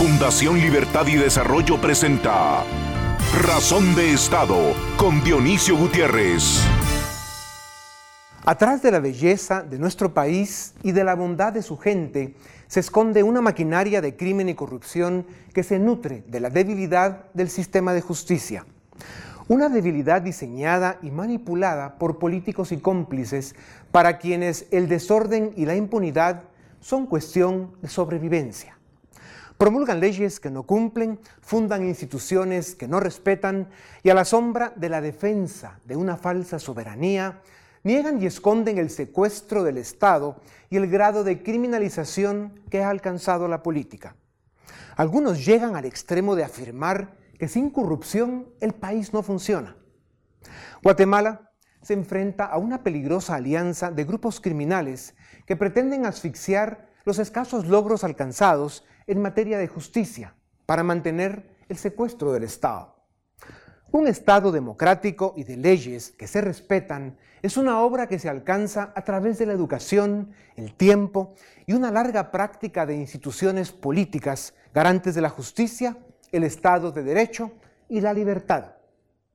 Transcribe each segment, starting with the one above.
Fundación Libertad y Desarrollo presenta Razón de Estado con Dionisio Gutiérrez. Atrás de la belleza de nuestro país y de la bondad de su gente se esconde una maquinaria de crimen y corrupción que se nutre de la debilidad del sistema de justicia. Una debilidad diseñada y manipulada por políticos y cómplices para quienes el desorden y la impunidad son cuestión de sobrevivencia. Promulgan leyes que no cumplen, fundan instituciones que no respetan y a la sombra de la defensa de una falsa soberanía, niegan y esconden el secuestro del Estado y el grado de criminalización que ha alcanzado la política. Algunos llegan al extremo de afirmar que sin corrupción el país no funciona. Guatemala se enfrenta a una peligrosa alianza de grupos criminales que pretenden asfixiar los escasos logros alcanzados en materia de justicia para mantener el secuestro del Estado. Un Estado democrático y de leyes que se respetan es una obra que se alcanza a través de la educación, el tiempo y una larga práctica de instituciones políticas garantes de la justicia, el Estado de Derecho y la libertad.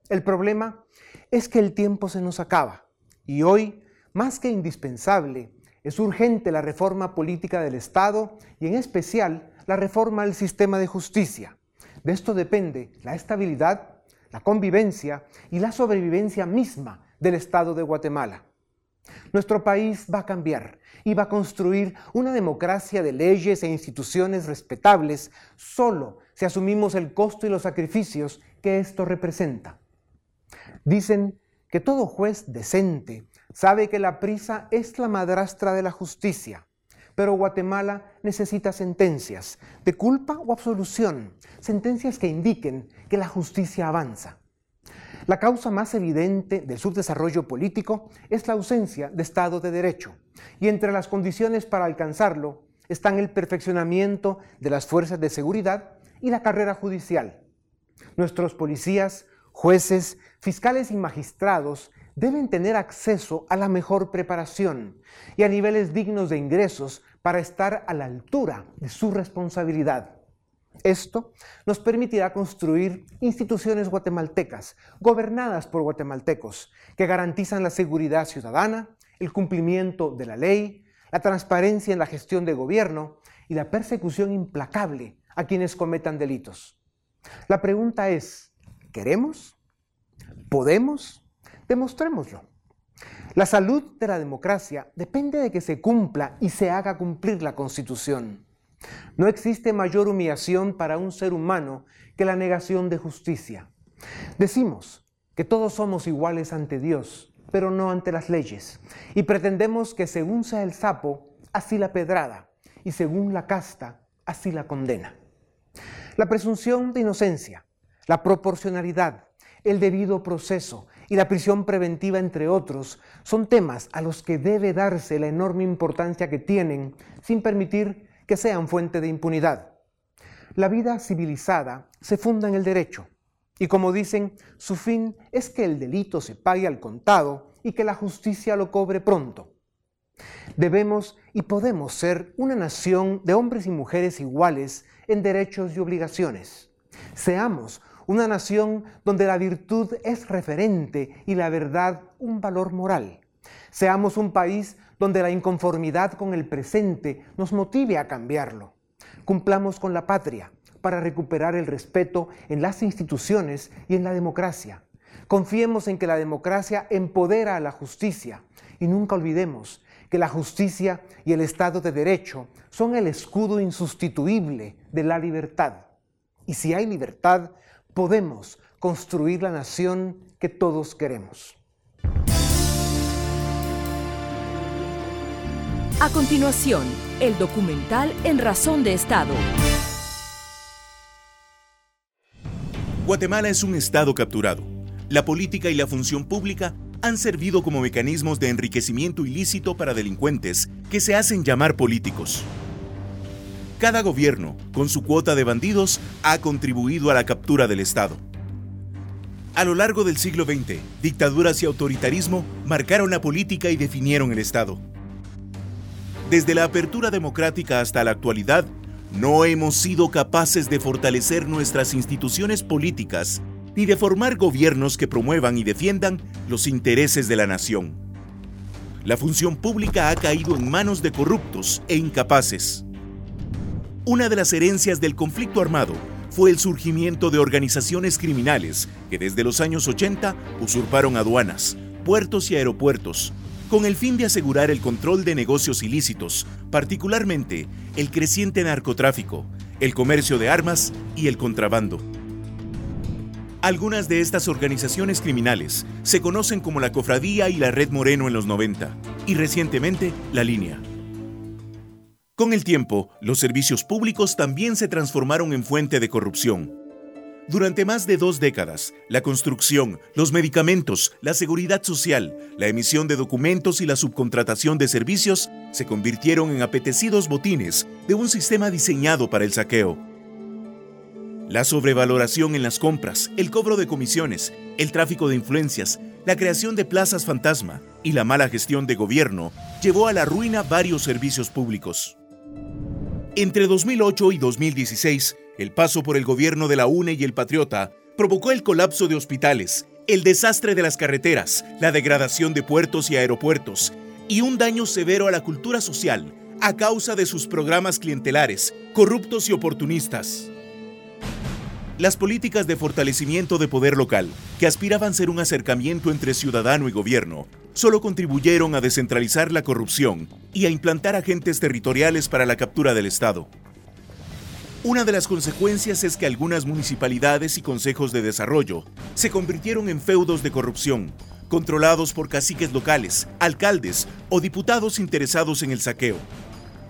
El problema es que el tiempo se nos acaba y hoy, más que indispensable, es urgente la reforma política del Estado y en especial la reforma al sistema de justicia. De esto depende la estabilidad, la convivencia y la sobrevivencia misma del Estado de Guatemala. Nuestro país va a cambiar y va a construir una democracia de leyes e instituciones respetables solo si asumimos el costo y los sacrificios que esto representa. Dicen que todo juez decente sabe que la prisa es la madrastra de la justicia pero Guatemala necesita sentencias de culpa o absolución, sentencias que indiquen que la justicia avanza. La causa más evidente del subdesarrollo político es la ausencia de Estado de Derecho, y entre las condiciones para alcanzarlo están el perfeccionamiento de las fuerzas de seguridad y la carrera judicial. Nuestros policías, jueces, fiscales y magistrados deben tener acceso a la mejor preparación y a niveles dignos de ingresos para estar a la altura de su responsabilidad. Esto nos permitirá construir instituciones guatemaltecas, gobernadas por guatemaltecos, que garantizan la seguridad ciudadana, el cumplimiento de la ley, la transparencia en la gestión de gobierno y la persecución implacable a quienes cometan delitos. La pregunta es, ¿queremos? ¿Podemos? Demostrémoslo. La salud de la democracia depende de que se cumpla y se haga cumplir la Constitución. No existe mayor humillación para un ser humano que la negación de justicia. Decimos que todos somos iguales ante Dios, pero no ante las leyes, y pretendemos que según sea el sapo, así la pedrada, y según la casta, así la condena. La presunción de inocencia, la proporcionalidad, el debido proceso y la prisión preventiva, entre otros, son temas a los que debe darse la enorme importancia que tienen sin permitir que sean fuente de impunidad. La vida civilizada se funda en el derecho y como dicen, su fin es que el delito se pague al contado y que la justicia lo cobre pronto. Debemos y podemos ser una nación de hombres y mujeres iguales en derechos y obligaciones. Seamos una nación donde la virtud es referente y la verdad un valor moral. Seamos un país donde la inconformidad con el presente nos motive a cambiarlo. Cumplamos con la patria para recuperar el respeto en las instituciones y en la democracia. Confiemos en que la democracia empodera a la justicia y nunca olvidemos que la justicia y el Estado de Derecho son el escudo insustituible de la libertad. Y si hay libertad, podemos construir la nación que todos queremos. A continuación, el documental En Razón de Estado. Guatemala es un Estado capturado. La política y la función pública han servido como mecanismos de enriquecimiento ilícito para delincuentes que se hacen llamar políticos. Cada gobierno, con su cuota de bandidos, ha contribuido a la captura del Estado. A lo largo del siglo XX, dictaduras y autoritarismo marcaron la política y definieron el Estado. Desde la apertura democrática hasta la actualidad, no hemos sido capaces de fortalecer nuestras instituciones políticas ni de formar gobiernos que promuevan y defiendan los intereses de la nación. La función pública ha caído en manos de corruptos e incapaces. Una de las herencias del conflicto armado fue el surgimiento de organizaciones criminales que desde los años 80 usurparon aduanas, puertos y aeropuertos, con el fin de asegurar el control de negocios ilícitos, particularmente el creciente narcotráfico, el comercio de armas y el contrabando. Algunas de estas organizaciones criminales se conocen como la Cofradía y la Red Moreno en los 90 y recientemente la Línea. Con el tiempo, los servicios públicos también se transformaron en fuente de corrupción. Durante más de dos décadas, la construcción, los medicamentos, la seguridad social, la emisión de documentos y la subcontratación de servicios se convirtieron en apetecidos botines de un sistema diseñado para el saqueo. La sobrevaloración en las compras, el cobro de comisiones, el tráfico de influencias, la creación de plazas fantasma y la mala gestión de gobierno llevó a la ruina varios servicios públicos. Entre 2008 y 2016, el paso por el gobierno de la UNE y el Patriota provocó el colapso de hospitales, el desastre de las carreteras, la degradación de puertos y aeropuertos y un daño severo a la cultura social a causa de sus programas clientelares, corruptos y oportunistas. Las políticas de fortalecimiento de poder local, que aspiraban ser un acercamiento entre ciudadano y gobierno, solo contribuyeron a descentralizar la corrupción y a implantar agentes territoriales para la captura del Estado. Una de las consecuencias es que algunas municipalidades y consejos de desarrollo se convirtieron en feudos de corrupción, controlados por caciques locales, alcaldes o diputados interesados en el saqueo.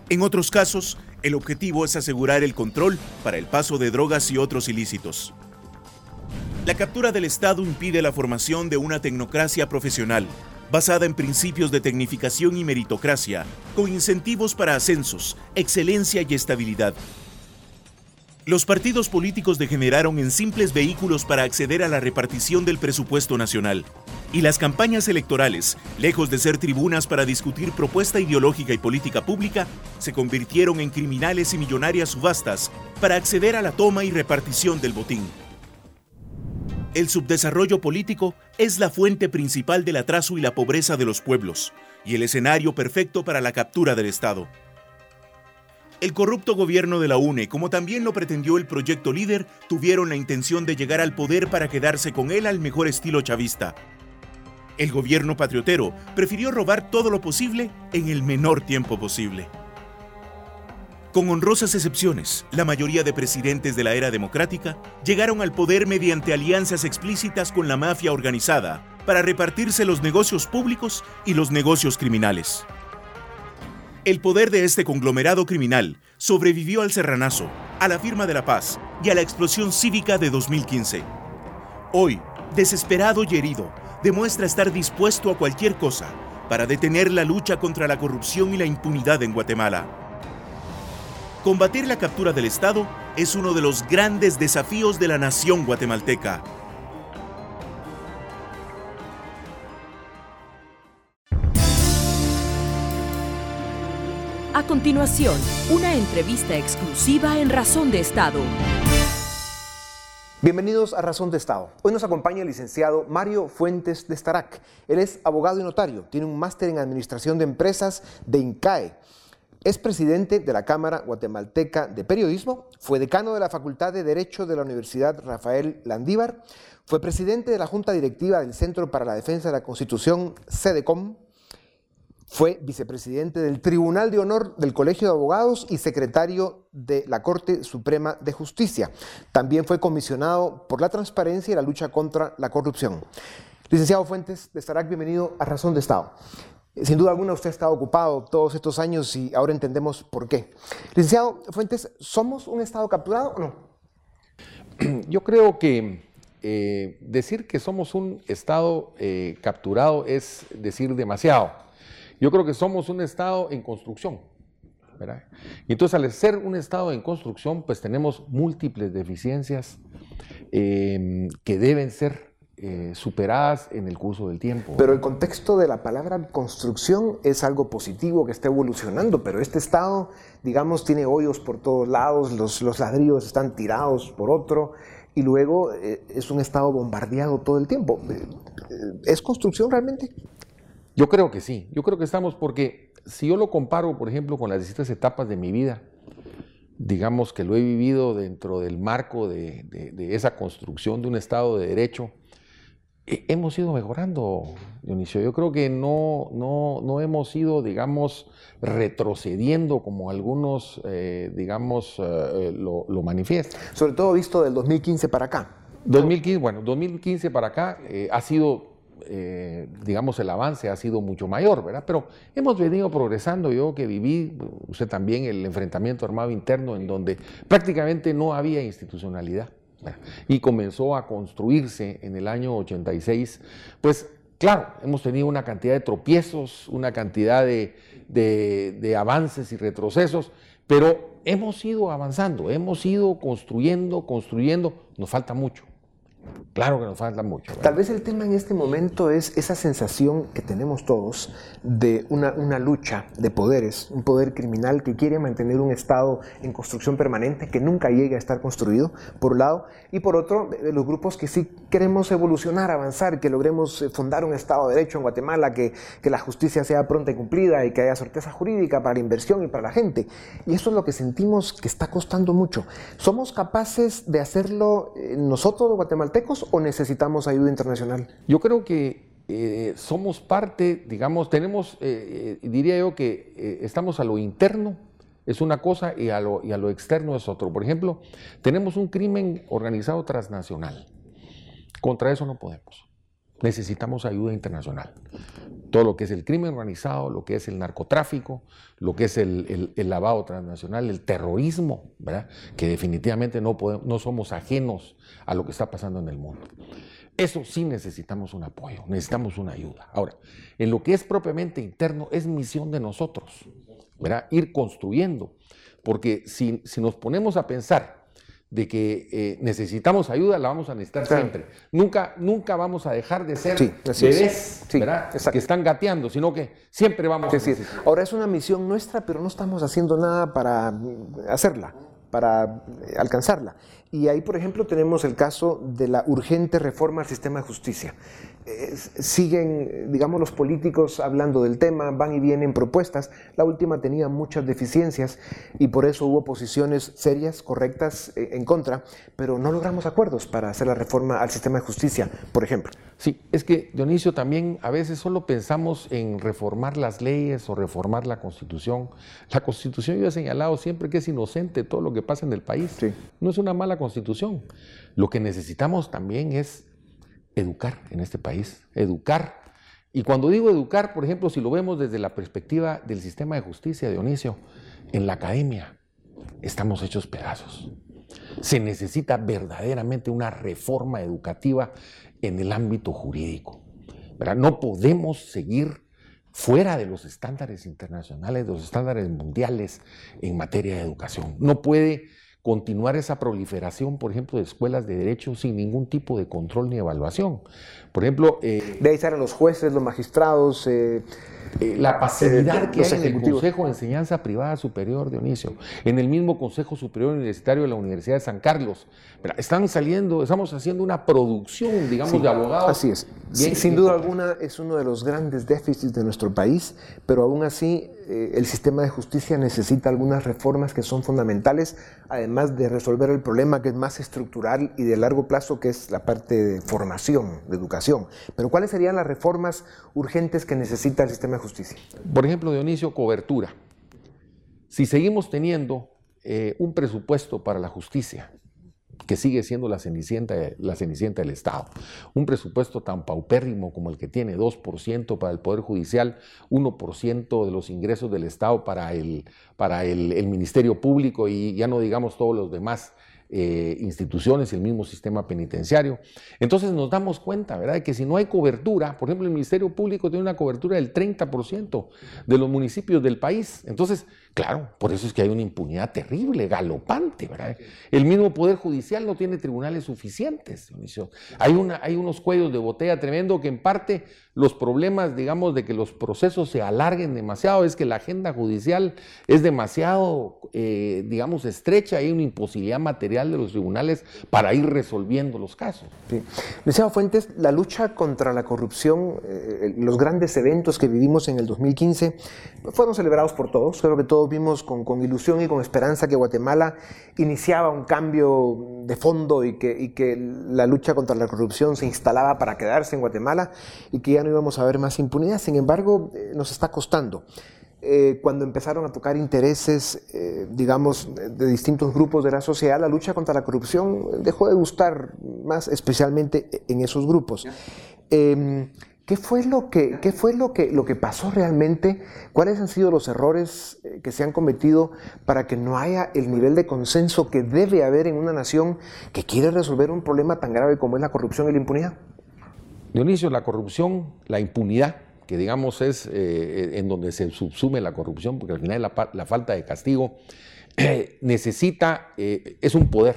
En otros casos, el objetivo es asegurar el control para el paso de drogas y otros ilícitos. La captura del Estado impide la formación de una tecnocracia profesional, basada en principios de tecnificación y meritocracia, con incentivos para ascensos, excelencia y estabilidad. Los partidos políticos degeneraron en simples vehículos para acceder a la repartición del presupuesto nacional. Y las campañas electorales, lejos de ser tribunas para discutir propuesta ideológica y política pública, se convirtieron en criminales y millonarias subastas para acceder a la toma y repartición del botín. El subdesarrollo político es la fuente principal del atraso y la pobreza de los pueblos, y el escenario perfecto para la captura del Estado. El corrupto gobierno de la UNE, como también lo pretendió el proyecto líder, tuvieron la intención de llegar al poder para quedarse con él al mejor estilo chavista, el gobierno patriotero prefirió robar todo lo posible en el menor tiempo posible. Con honrosas excepciones, la mayoría de presidentes de la era democrática llegaron al poder mediante alianzas explícitas con la mafia organizada para repartirse los negocios públicos y los negocios criminales. El poder de este conglomerado criminal sobrevivió al serranazo, a la firma de la paz y a la explosión cívica de 2015. Hoy, desesperado y herido, demuestra estar dispuesto a cualquier cosa para detener la lucha contra la corrupción y la impunidad en Guatemala. Combatir la captura del Estado es uno de los grandes desafíos de la nación guatemalteca. A continuación, una entrevista exclusiva en Razón de Estado. Bienvenidos a Razón de Estado. Hoy nos acompaña el licenciado Mario Fuentes de Starac. Él es abogado y notario, tiene un máster en Administración de Empresas de INCAE. Es presidente de la Cámara Guatemalteca de Periodismo, fue decano de la Facultad de Derecho de la Universidad Rafael Landívar, fue presidente de la Junta Directiva del Centro para la Defensa de la Constitución, CEDECOM, fue vicepresidente del Tribunal de Honor del Colegio de Abogados y secretario de la Corte Suprema de Justicia. También fue comisionado por la transparencia y la lucha contra la corrupción. Licenciado Fuentes de Starac, bienvenido a Razón de Estado. Sin duda alguna usted ha estado ocupado todos estos años y ahora entendemos por qué. Licenciado Fuentes, ¿somos un Estado capturado o no? Yo creo que eh, decir que somos un Estado eh, capturado es decir demasiado. Yo creo que somos un Estado en construcción. Y entonces al ser un Estado en construcción, pues tenemos múltiples deficiencias em, que deben ser eh, superadas en el curso del tiempo. Pero el contexto de la palabra construcción es algo positivo que está evolucionando, pero este estado, digamos, tiene hoyos por todos lados, los, los ladrillos están tirados por otro, y luego eh, es un estado bombardeado todo el tiempo. Eh, ¿Es construcción realmente? Yo creo que sí, yo creo que estamos porque si yo lo comparo, por ejemplo, con las distintas etapas de mi vida, digamos que lo he vivido dentro del marco de, esa construcción de un Estado de Derecho, hemos ido mejorando, Dionisio. Yo creo que no, no, no hemos ido, digamos, retrocediendo como algunos, eh, digamos, eh, lo, lo, manifiestan. Sobre todo visto del 2015 para acá. 2015, bueno, 2015 para acá eh, ha sido eh, digamos, el avance ha sido mucho mayor, ¿verdad? Pero hemos venido progresando. Yo que viví, usted también, el enfrentamiento armado interno en donde prácticamente no había institucionalidad. Y comenzó a construirse en el año 86, pues claro, hemos tenido una cantidad de tropiezos, una cantidad de, de avances y retrocesos, pero hemos ido avanzando, hemos ido construyendo, construyendo, nos falta mucho. Claro que nos falta mucho. Tal vez el tema en este momento es esa sensación que tenemos todos de una, lucha de poderes, un poder criminal que quiere mantener un Estado en construcción permanente que nunca llegue a estar construido, por un lado, y por otro, los grupos que sí queremos evolucionar, avanzar, que logremos eh, fundar un Estado de Derecho en Guatemala, que, que la justicia sea pronta y cumplida y que haya certeza jurídica para la inversión y para la gente. Y eso es lo que sentimos que está costando mucho. ¿Somos capaces de hacerlo eh, nosotros, los guatemaltecos, o necesitamos ayuda internacional? Yo creo que eh, somos parte, digamos, tenemos, eh, eh, diría yo que estamos a lo interno, es una cosa, y a, lo, y a lo externo es otro. Por ejemplo, tenemos un crimen organizado transnacional. Contra eso no podemos. Necesitamos ayuda internacional. Todo lo que es el crimen organizado, lo que es el narcotráfico, lo que es el, lavado transnacional, el terrorismo, ¿verdad? que definitivamente no, podemos, no somos ajenos a lo que está pasando en el mundo. Eso sí necesitamos un apoyo, necesitamos una ayuda. Ahora, en lo que es propiamente interno, es misión de nosotros, ¿verdad? Ir construyendo. Porque si, si nos ponemos a pensar de que eh, necesitamos ayuda, la vamos a necesitar siempre. Nunca, nunca vamos a dejar de ser bebés que están gateando, sino que siempre vamos a decir. Ahora es una misión nuestra, pero no estamos haciendo nada para hacerla para eh, alcanzarla. Y ahí, por ejemplo, tenemos el caso de la urgente reforma al sistema de justicia. siguen, digamos, los políticos hablando del tema, van y vienen propuestas. La última tenía muchas deficiencias y por eso hubo posiciones serias, correctas, eh, en contra, pero no logramos acuerdos para hacer la reforma al sistema de justicia, por ejemplo. Sí, es que, Dionisio, también a veces solo pensamos en reformar las leyes o reformar la Constitución. La Constitución yo he señalado siempre que es inocente todo lo que pasa en el país. No es una mala Constitución. Lo que necesitamos también es educar en este país, educar. Y cuando digo educar, por ejemplo, si lo vemos desde la perspectiva del sistema de justicia, Dionisio, en la academia estamos hechos pedazos. Se necesita verdaderamente una reforma educativa en el ámbito jurídico. No podemos seguir fuera de los estándares internacionales, de los estándares mundiales en materia de educación. No puede continuar esa proliferación, por ejemplo, de escuelas de derecho sin ningún tipo de control ni evaluación. Por ejemplo... Eh, de ahí salen los jueces, los magistrados... Eh, eh, la pasividad que hay en el Consejo de Enseñanza Privada Superior, Dionisio, en el mismo Consejo Superior Universitario de la Universidad de San Carlos. Están saliendo, estamos haciendo una producción, digamos, de abogados. Así es. sin duda alguna es uno de los grandes déficits de nuestro país, pero aún así eh, el sistema de justicia necesita algunas reformas que son fundamentales, además de resolver el problema que es más estructural y de largo plazo, que es la parte de formación, de educación. Pero ¿cuáles serían las reformas urgentes que necesita el sistema de justicia? Por ejemplo, Dionisio, cobertura. Si seguimos teniendo eh, un presupuesto para la justicia que sigue siendo la cenicienta, la cenicienta del Estado. Un presupuesto tan paupérrimo como el que tiene 2% para el Poder Judicial, 1% de los ingresos del Estado para, el, para el, Ministerio Público y ya no digamos todos los demás eh, instituciones, el mismo sistema penitenciario. Entonces nos damos cuenta, ¿verdad?, de que si no hay cobertura, por ejemplo, el Ministerio Público tiene una cobertura del 30% de los municipios del país. Entonces, claro, por eso es que hay una impunidad terrible, galopante, ¿verdad? El mismo Poder Judicial no tiene tribunales suficientes, Hay, una, hay unos cuellos de botella tremendo que en parte los problemas, digamos, de que los procesos se alarguen demasiado, es que la agenda judicial es demasiado, eh, digamos, estrecha, hay una imposibilidad material de los tribunales para ir resolviendo los casos. Sí. Fuentes, la lucha contra la corrupción, eh, los grandes eventos que vivimos en el 2015 fueron celebrados por todos, creo que todos vimos con, con ilusión y con esperanza que Guatemala iniciaba un cambio de fondo y que, y que la lucha contra la corrupción se instalaba para quedarse en Guatemala y que ya no íbamos a ver más impunidad. Sin embargo, eh, nos está costando. Eh, cuando empezaron a tocar intereses, eh, digamos, de distintos grupos de la sociedad, la lucha contra la corrupción dejó de gustar más, especialmente en esos grupos. ¿Qué fue, lo que, qué fue lo, que, lo que pasó realmente? ¿Cuáles han sido los errores que se han cometido para que no haya el nivel de consenso que debe haber en una nación que quiere resolver un problema tan grave como es la corrupción y la impunidad? Dionisio, la corrupción, la impunidad, que digamos es eh, en donde se subsume la corrupción, porque al final la, la falta de castigo, necesita, eh, es un poder,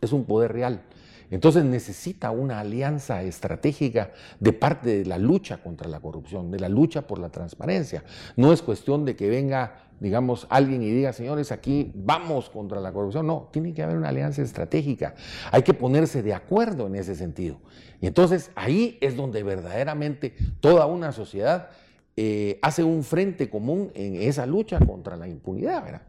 es un poder real. Entonces necesita una alianza estratégica de parte de la lucha contra la corrupción, de la lucha por la transparencia. No es cuestión de que venga, digamos, alguien y diga, señores, aquí vamos contra la corrupción. No, tiene que haber una alianza estratégica. Hay que ponerse de acuerdo en ese sentido. Y entonces ahí es donde verdaderamente toda una sociedad eh, hace un frente común en esa lucha contra la impunidad.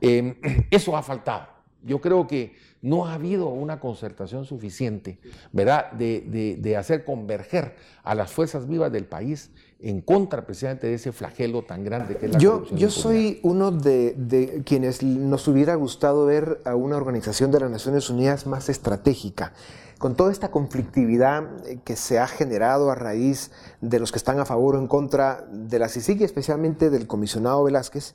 Em, eso ha faltado. Yo creo que no ha habido una concertación suficiente, ¿verdad?, de, hacer converger a las fuerzas vivas del país en contra precisamente de ese flagelo tan grande que es la yo, corrupción. Yo soy uno de, quienes nos hubiera gustado ver a una organización de las Naciones Unidas más estratégica con toda esta conflictividad que se ha generado a raíz de los que están a favor o en contra de la CICIG, especialmente del comisionado Velázquez,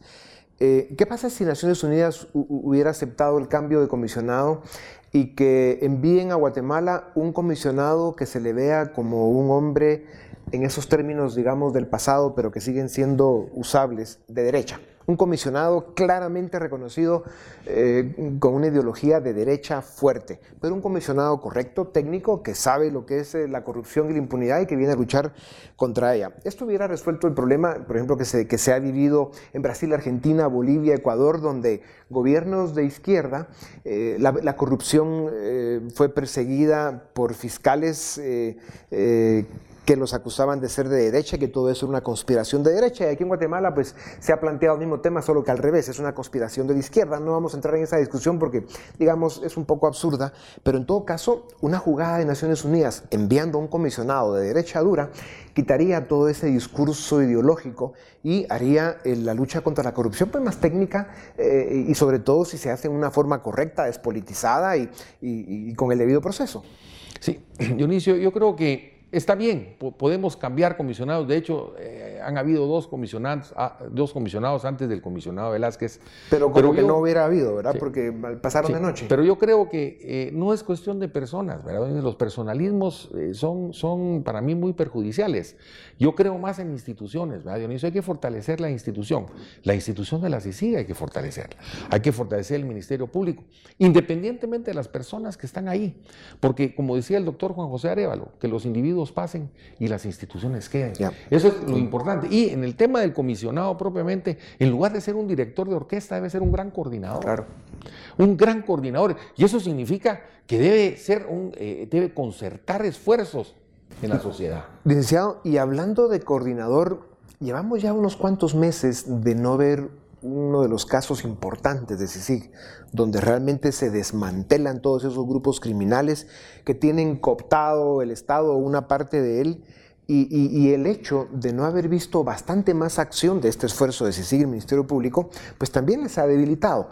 eh, ¿Qué pasa si Naciones Unidas hubiera aceptado el cambio de comisionado y que envíen a Guatemala un comisionado que se le vea como un hombre en esos términos, digamos, del pasado, pero que siguen siendo usables, de derecha? Un comisionado claramente reconocido eh, con una ideología de derecha fuerte, pero un comisionado correcto, técnico, que sabe lo que es eh, la corrupción y la impunidad y que viene a luchar contra ella. Esto hubiera resuelto el problema, por ejemplo, que se, que se ha vivido en Brasil, Argentina, Bolivia, Ecuador, donde gobiernos de izquierda, eh, la, corrupción fue perseguida por fiscales que los acusaban de ser de derecha, que todo eso era una conspiración de derecha. Y aquí en Guatemala pues se ha planteado el mismo tema, solo que al revés, es una conspiración de la izquierda. No vamos a entrar en esa discusión porque, digamos, es un poco absurda, pero en todo caso, una jugada de Naciones Unidas enviando a un comisionado de derecha dura quitaría todo ese discurso ideológico y haría eh, la lucha contra la corrupción pues, más técnica eh, y sobre todo si se hace en una forma correcta, despolitizada y, y con el debido proceso. Sí, Dionisio, yo creo que Está bien, podemos cambiar comisionados. De hecho, eh, han habido dos comisionados, ah, dos comisionados antes del comisionado Velázquez. Pero como que no hubiera habido, ¿verdad? Porque pasaron de noche. Pero yo creo que eh, no es cuestión de personas, ¿verdad? Los personalismos eh, son, son para mí muy perjudiciales. Yo creo más en instituciones, ¿verdad, Dionisio? Hay que fortalecer la institución. La institución de la CICIG hay que fortalecerla. Hay que fortalecer el Ministerio Público, independientemente de las personas que están ahí. Porque, como decía el doctor Juan José Arevalo, que los individuos pasen y las instituciones queden. Eso es lo importante. Y en el tema del comisionado propiamente, en lugar de ser un director de orquesta, debe ser un gran coordinador. Claro. Un gran coordinador. Y eso significa que debe ser un, eh, debe concertar esfuerzos en la sociedad. Licenciado, y hablando de coordinador, llevamos ya unos cuantos meses de no ver uno de los casos importantes de CICIG, donde realmente se desmantelan todos esos grupos criminales que tienen cooptado el Estado o una parte de él. Y, el hecho de no haber visto bastante más acción de este esfuerzo de CICIG, el Ministerio Público, pues también les ha debilitado.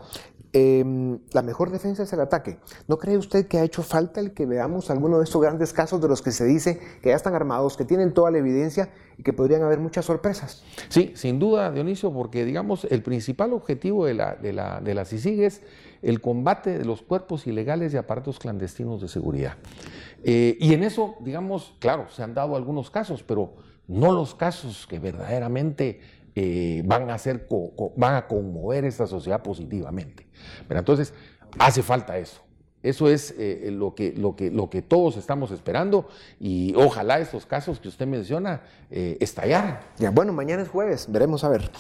Em, la mejor defensa es el ataque. ¿No cree usted que ha hecho falta el que veamos alguno de estos grandes casos de los que se dice que ya están armados, que tienen toda la evidencia y que podrían haber muchas sorpresas? Sí, sin duda, Dionisio, porque digamos el principal objetivo de la, de la, de es el combate de los cuerpos ilegales y aparatos clandestinos de seguridad. Eh, y en eso, digamos, claro, se han dado algunos casos, pero no los casos que verdaderamente eh, van, a hacer, van a conmover esta sociedad positivamente. Pero entonces, hace falta eso. Eso es eh, lo, que, lo, que, lo que todos estamos esperando y ojalá estos casos que usted menciona eh, estallaran. Ya, bueno, mañana es jueves, veremos a ver.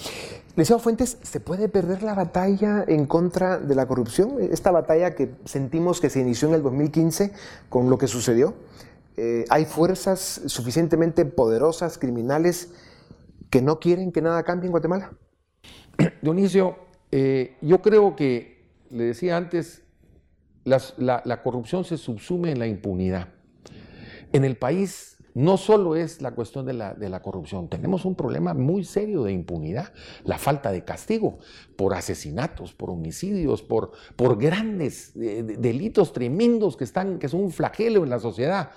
Liceo Fuentes, ¿se puede perder la batalla en contra de la corrupción? Esta batalla que sentimos que se inició en el 2015 con lo que sucedió. ¿Hay fuerzas suficientemente poderosas, criminales, que no quieren que nada cambie en Guatemala? Dionisio, eh, yo creo que, le decía antes, la, corrupción se subsume en la impunidad. En el país no solo es la cuestión de la, corrupción, tenemos un problema muy serio de impunidad, la falta de castigo por asesinatos, por homicidios, por, por grandes eh, delitos tremendos que, están, que son un flagelo en la sociedad.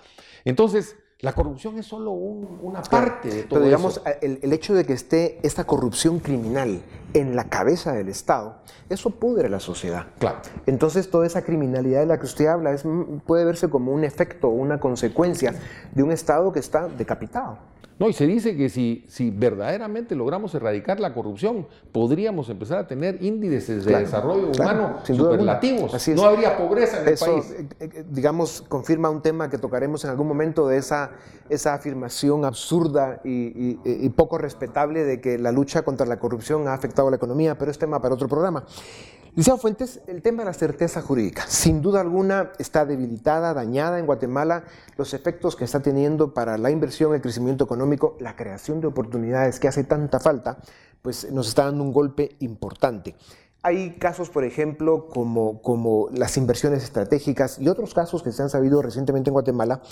Entonces, la corrupción es solo una parte de todo Pero digamos, El, hecho de que esté esta corrupción criminal en la cabeza del Estado, eso pudre la sociedad. Claro. Entonces, toda esa criminalidad de la que usted habla es, puede verse como un efecto, una consecuencia de un Estado que está decapitado. No, y se dice que si, si verdaderamente logramos erradicar la corrupción, podríamos empezar a tener índices de desarrollo humano superlativos. No habría pobreza en el país. Eh, eh, digamos, confirma un tema que tocaremos en algún momento de esa, esa afirmación absurda y, y poco respetable de que la lucha contra la corrupción ha afectado a la economía, pero es tema para otro programa. Licenciado Fuentes, el tema de la certeza jurídica, sin duda alguna está debilitada, dañada en Guatemala, los efectos que está teniendo para la inversión, el crecimiento económico, la creación de oportunidades que hace tanta falta, pues nos está dando un golpe importante. Hay casos, por ejemplo, como, como las inversiones estratégicas y otros casos que se han sabido recientemente en Guatemala,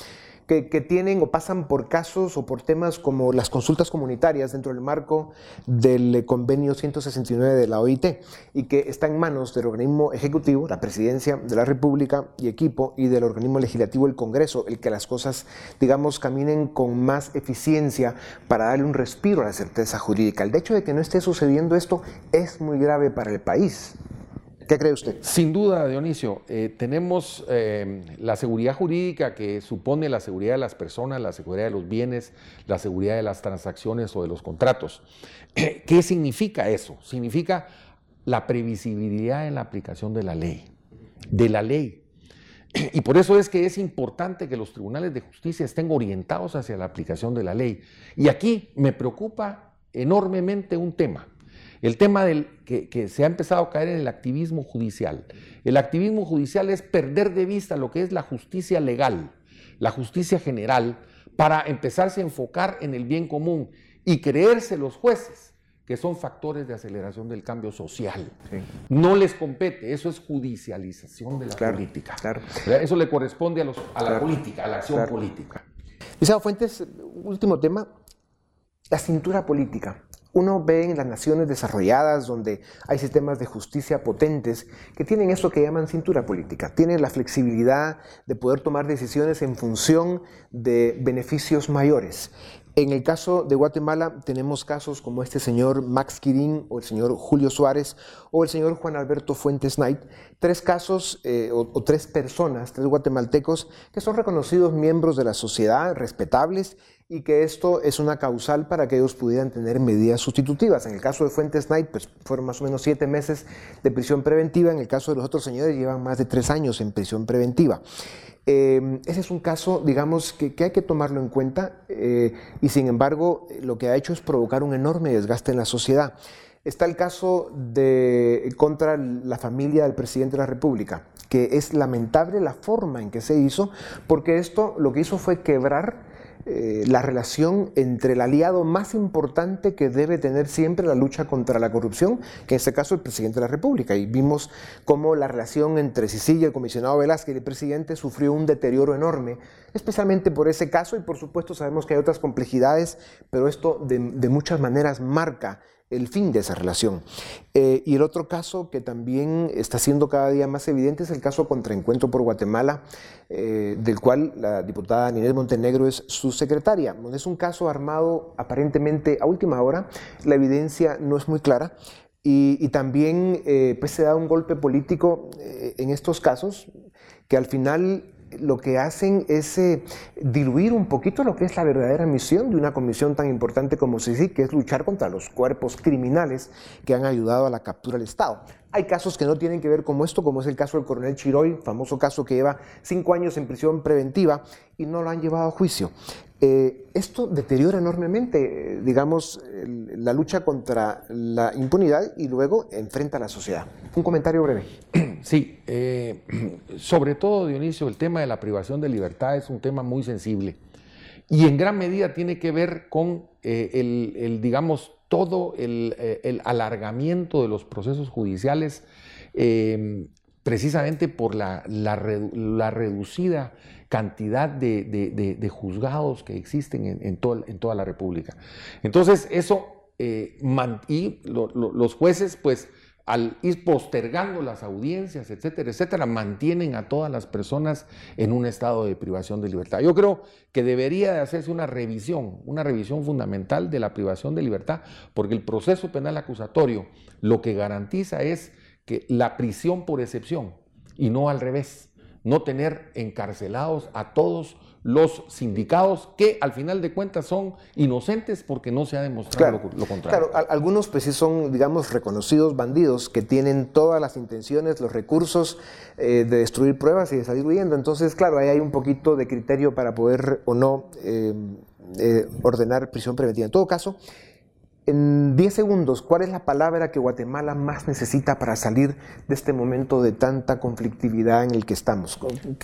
que, tienen o pasan por casos o por temas como las consultas comunitarias dentro del marco del convenio 169 de la OIT y que está en manos del organismo ejecutivo, la presidencia de la República y equipo, y del organismo legislativo, el Congreso, el que las cosas, digamos, caminen con más eficiencia para darle un respiro a la certeza jurídica. El hecho de que no esté sucediendo esto es muy grave para el país. ¿Qué cree usted? Sin duda, Dionisio, eh, tenemos eh, la seguridad jurídica que supone la seguridad de las personas, la seguridad de los bienes, la seguridad de las transacciones o de los contratos. ¿Qué significa eso? Significa la previsibilidad en la aplicación de la ley, de la ley. Y por eso es que es importante que los tribunales de justicia estén orientados hacia la aplicación de la ley. Y aquí me preocupa enormemente un tema el tema del que, se ha empezado a caer en el activismo judicial. El activismo judicial es perder de vista lo que es la justicia legal, la justicia general, para empezarse a enfocar en el bien común y creerse los jueces que son factores de aceleración del cambio social. No les compete, eso es judicialización de la política. Eso le corresponde a, la política, a la acción política. Isao Fuentes, último tema, la cintura política. Uno ve en las naciones desarrolladas donde hay sistemas de justicia potentes que tienen eso que llaman cintura política, tienen la flexibilidad de poder tomar decisiones en función de beneficios mayores. En el caso de Guatemala tenemos casos como este señor Max Quirín o el señor Julio Suárez o el señor Juan Alberto Fuentes Knight, tres casos eh, o, tres personas, tres guatemaltecos que son reconocidos miembros de la sociedad, respetables y que esto es una causal para que ellos pudieran tener medidas sustitutivas. En el caso de Fuentes Knight, pues fueron más o menos siete meses de prisión preventiva. En el caso de los otros señores, llevan más de tres años en prisión preventiva. Eh, ese es un caso, digamos, que, hay que tomarlo en cuenta eh, y sin embargo lo que ha hecho es provocar un enorme desgaste en la sociedad. Está el caso de contra la familia del presidente de la República, que es lamentable la forma en que se hizo, porque esto lo que hizo fue quebrar eh, la relación entre el aliado más importante que debe tener siempre la lucha contra la corrupción, que en este caso el presidente de la República. Y vimos cómo la relación entre Sicilia, el comisionado Velázquez y el presidente sufrió un deterioro enorme, especialmente por ese caso y por supuesto sabemos que hay otras complejidades, pero esto de, muchas maneras marca el fin de esa relación. Eh, y el otro caso que también está siendo cada día más evidente es el caso contra Encuentro por Guatemala, eh, del cual la diputada Ninés Montenegro es su secretaria. Es un caso armado aparentemente a última hora, la evidencia no es muy clara. Y, también eh, pues se da un golpe político en estos casos que al final lo que hacen es eh, diluir un poquito lo que es la verdadera misión de una comisión tan importante como CICI, que es luchar contra los cuerpos criminales que han ayudado a la captura del Estado. Hay casos que no tienen que ver con esto, como es el caso del coronel Chiroy, famoso caso que lleva cinco años en prisión preventiva y no lo han llevado a juicio. Eh, esto deteriora enormemente, digamos, la lucha contra la impunidad y luego enfrenta a la sociedad. Un comentario breve. Sí, eh, sobre todo, Dionisio, el tema de la privación de libertad es un tema muy sensible y en gran medida tiene que ver con eh, el, digamos, todo el, alargamiento de los procesos judiciales precisamente por la, la reducida cantidad de, juzgados que existen en, en, toda la República. Entonces, eso, eh, y los jueces, pues, al ir postergando las audiencias, etcétera, etcétera, mantienen a todas las personas en un estado de privación de libertad. Yo creo que debería de hacerse una revisión, una revisión fundamental de la privación de libertad, porque el proceso penal acusatorio lo que garantiza es que la prisión por excepción y no al revés no tener encarcelados a todos los sindicados que al final de cuentas son inocentes porque no se ha demostrado lo, contrario. Claro, algunos pues sí son, digamos, reconocidos bandidos que tienen todas las intenciones, los recursos eh, de destruir pruebas y de salir huyendo. Entonces, claro, ahí hay un poquito de criterio para poder o no eh, eh, ordenar prisión preventiva. En todo caso, en 10 segundos, ¿cuál es la palabra que Guatemala más necesita para salir de este momento de tanta conflictividad en el que estamos?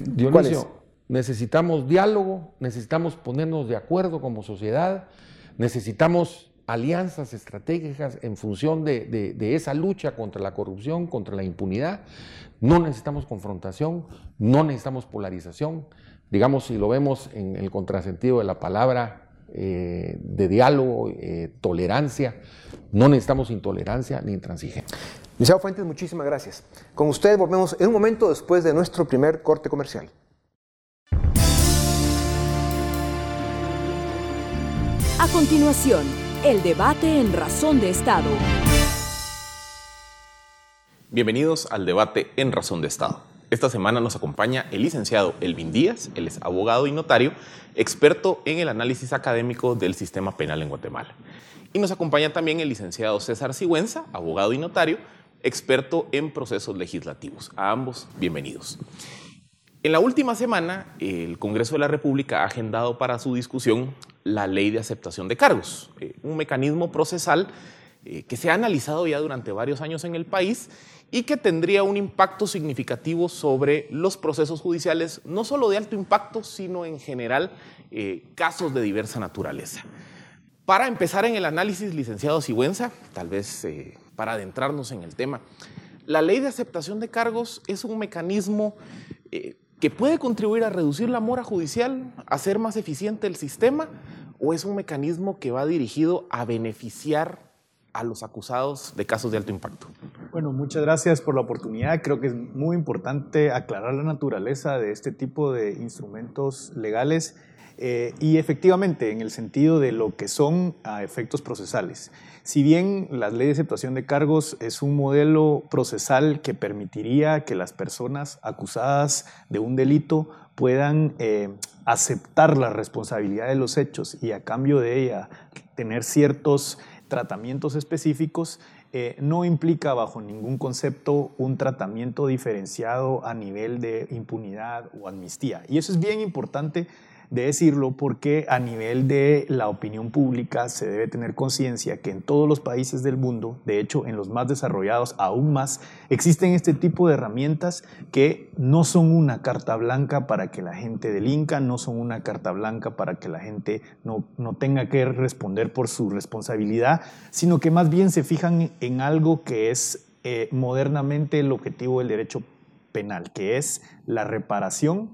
Dionisio, necesitamos diálogo, necesitamos ponernos de acuerdo como sociedad, necesitamos alianzas estratégicas en función de, esa lucha contra la corrupción, contra la impunidad. No necesitamos confrontación, no necesitamos polarización. Digamos, si lo vemos en el contrasentido de la palabra, eh, de diálogo, eh, tolerancia. No necesitamos intolerancia ni intransigencia. Liceo Fuentes, muchísimas gracias. Con usted volvemos en un momento después de nuestro primer corte comercial. A continuación, el debate en Razón de Estado. Bienvenidos al debate en Razón de Estado. Esta semana nos acompaña el licenciado Elvin Díaz, él es abogado y notario, experto en el análisis académico del sistema penal en Guatemala. Y nos acompaña también el licenciado César Sigüenza, abogado y notario, experto en procesos legislativos. A ambos, bienvenidos. En la última semana, el Congreso de la República ha agendado para su discusión la ley de aceptación de cargos, eh, un mecanismo procesal eh, que se ha analizado ya durante varios años en el país y que tendría un impacto significativo sobre los procesos judiciales, no solo de alto impacto, sino en general eh, casos de diversa naturaleza. Para empezar en el análisis, licenciado Sigüenza, tal vez eh, para adentrarnos en el tema, la ley de aceptación de cargos es un mecanismo eh, que puede contribuir a reducir la mora judicial, a hacer más eficiente el sistema, o es un mecanismo que va dirigido a beneficiar a los acusados de casos de alto impacto. Bueno, muchas gracias por la oportunidad. Creo que es muy importante aclarar la naturaleza de este tipo de instrumentos legales eh, y efectivamente en el sentido de lo que son a efectos procesales. Si bien la ley de aceptación de cargos es un modelo procesal que permitiría que las personas acusadas de un delito puedan eh, aceptar la responsabilidad de los hechos y a cambio de ella tener ciertos tratamientos específicos, eh, no implica bajo ningún concepto un tratamiento diferenciado a nivel de impunidad o amnistía. Y eso es bien importante de decirlo porque a nivel de la opinión pública se debe tener conciencia que en todos los países del mundo, de hecho en los más desarrollados aún más, existen este tipo de herramientas que no son una carta blanca para que la gente delinca, no son una carta blanca para que la gente no, no tenga que responder por su responsabilidad, sino que más bien se fijan en algo que es eh, modernamente el objetivo del derecho penal, que es la reparación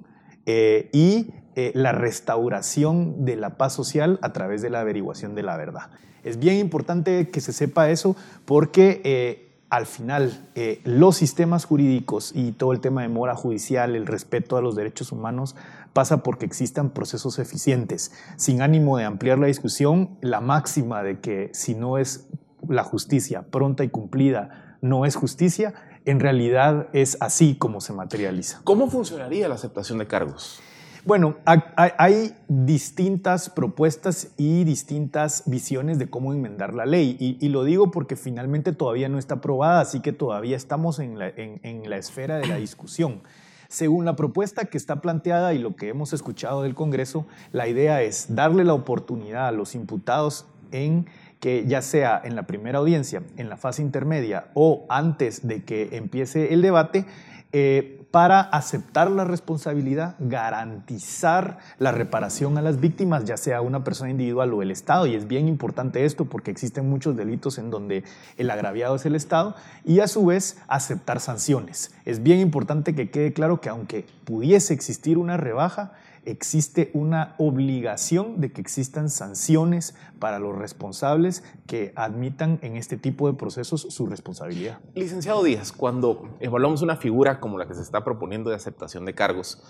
eh, y eh, la restauración de la paz social a través de la averiguación de la verdad. Es bien importante que se sepa eso porque eh, al final eh, los sistemas jurídicos y todo el tema de mora judicial, el respeto a los derechos humanos, pasa porque existan procesos eficientes. Sin ánimo de ampliar la discusión, la máxima de que si no es la justicia pronta y cumplida, no es justicia, en realidad es así como se materializa. ¿Cómo funcionaría la aceptación de cargos? Bueno, hay distintas propuestas y distintas visiones de cómo enmendar la ley. Y, lo digo porque finalmente todavía no está aprobada, así que todavía estamos en la, en la esfera de la discusión. Según la propuesta que está planteada y lo que hemos escuchado del Congreso, la idea es darle la oportunidad a los imputados en que ya sea en la primera audiencia, en la fase intermedia o antes de que empiece el debate, eh, para aceptar la responsabilidad, garantizar la reparación a las víctimas, ya sea una persona individual o el Estado, y es bien importante esto porque existen muchos delitos en donde el agraviado es el Estado, y a su vez aceptar sanciones. Es bien importante que quede claro que aunque pudiese existir una rebaja, existe una obligación de que existan sanciones para los responsables que admitan en este tipo de procesos su responsabilidad. Licenciado Díaz, cuando evaluamos una figura como la que se está proponiendo de aceptación de cargos,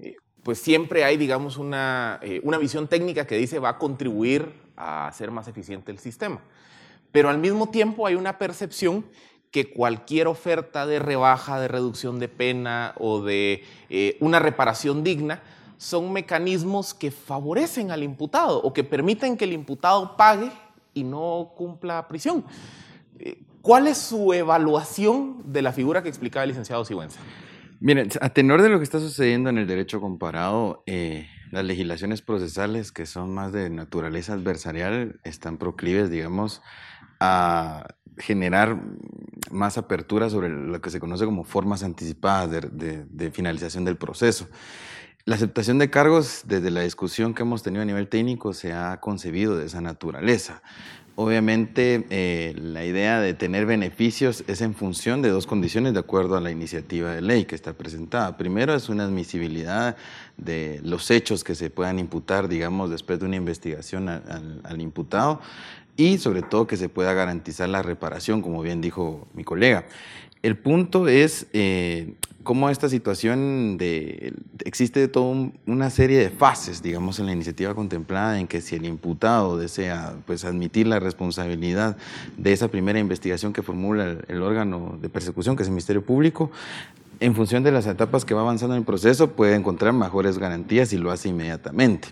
eh, pues siempre hay, digamos, una, eh, una visión técnica que dice va a contribuir a hacer más eficiente el sistema. Pero al mismo tiempo hay una percepción que cualquier oferta de rebaja, de reducción de pena o de eh, una reparación digna son mecanismos que favorecen al imputado o que permiten que el imputado pague y no cumpla prisión. Eh, ¿Cuál es su evaluación de la figura que explicaba el licenciado Sigüenza? Miren, a tenor de lo que está sucediendo en el derecho comparado, eh, las legislaciones procesales que son más de naturaleza adversarial están proclives, digamos, a generar más apertura sobre lo que se conoce como formas anticipadas de finalización del proceso. La aceptación de cargos, desde la discusión que hemos tenido a nivel técnico, se ha concebido de esa naturaleza. Obviamente, eh, la idea de tener beneficios es en función de dos condiciones de acuerdo a la iniciativa de ley que está presentada. Primero es una admisibilidad de los hechos que se puedan imputar, digamos, después de una investigación al imputado y sobre todo que se pueda garantizar la reparación, como bien dijo mi colega. El punto es eh, cómo esta situación de... Existe toda una serie de fases, digamos, en la iniciativa contemplada en que si el imputado desea pues, admitir la responsabilidad de esa primera investigación que formula el órgano de persecución, que es el Ministerio Público, en función de las etapas que va avanzando en el proceso, puede encontrar mejores garantías y lo hace inmediatamente.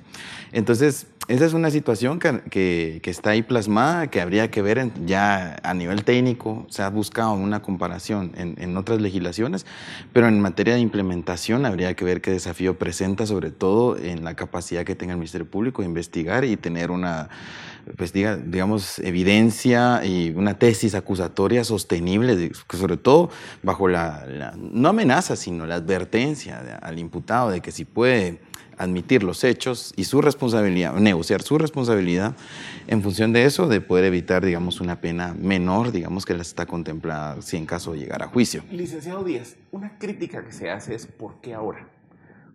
Entonces, esa es una situación que, que, está ahí plasmada, que habría que ver ya a nivel técnico, se ha buscado una comparación en, en, otras legislaciones, pero en materia de implementación habría que ver qué desafío presenta, sobre todo en la capacidad que tenga el Ministerio Público de investigar y tener una pues diga, digamos, evidencia y una tesis acusatoria sostenible, sobre todo bajo la, no amenaza, sino la advertencia al imputado de que si puede admitir los hechos y su responsabilidad, negociar su responsabilidad, en función de eso, de poder evitar, digamos, una pena menor, digamos, que la está contemplada si en caso de llegar a juicio. Licenciado Díaz, una crítica que se hace es ¿por qué ahora?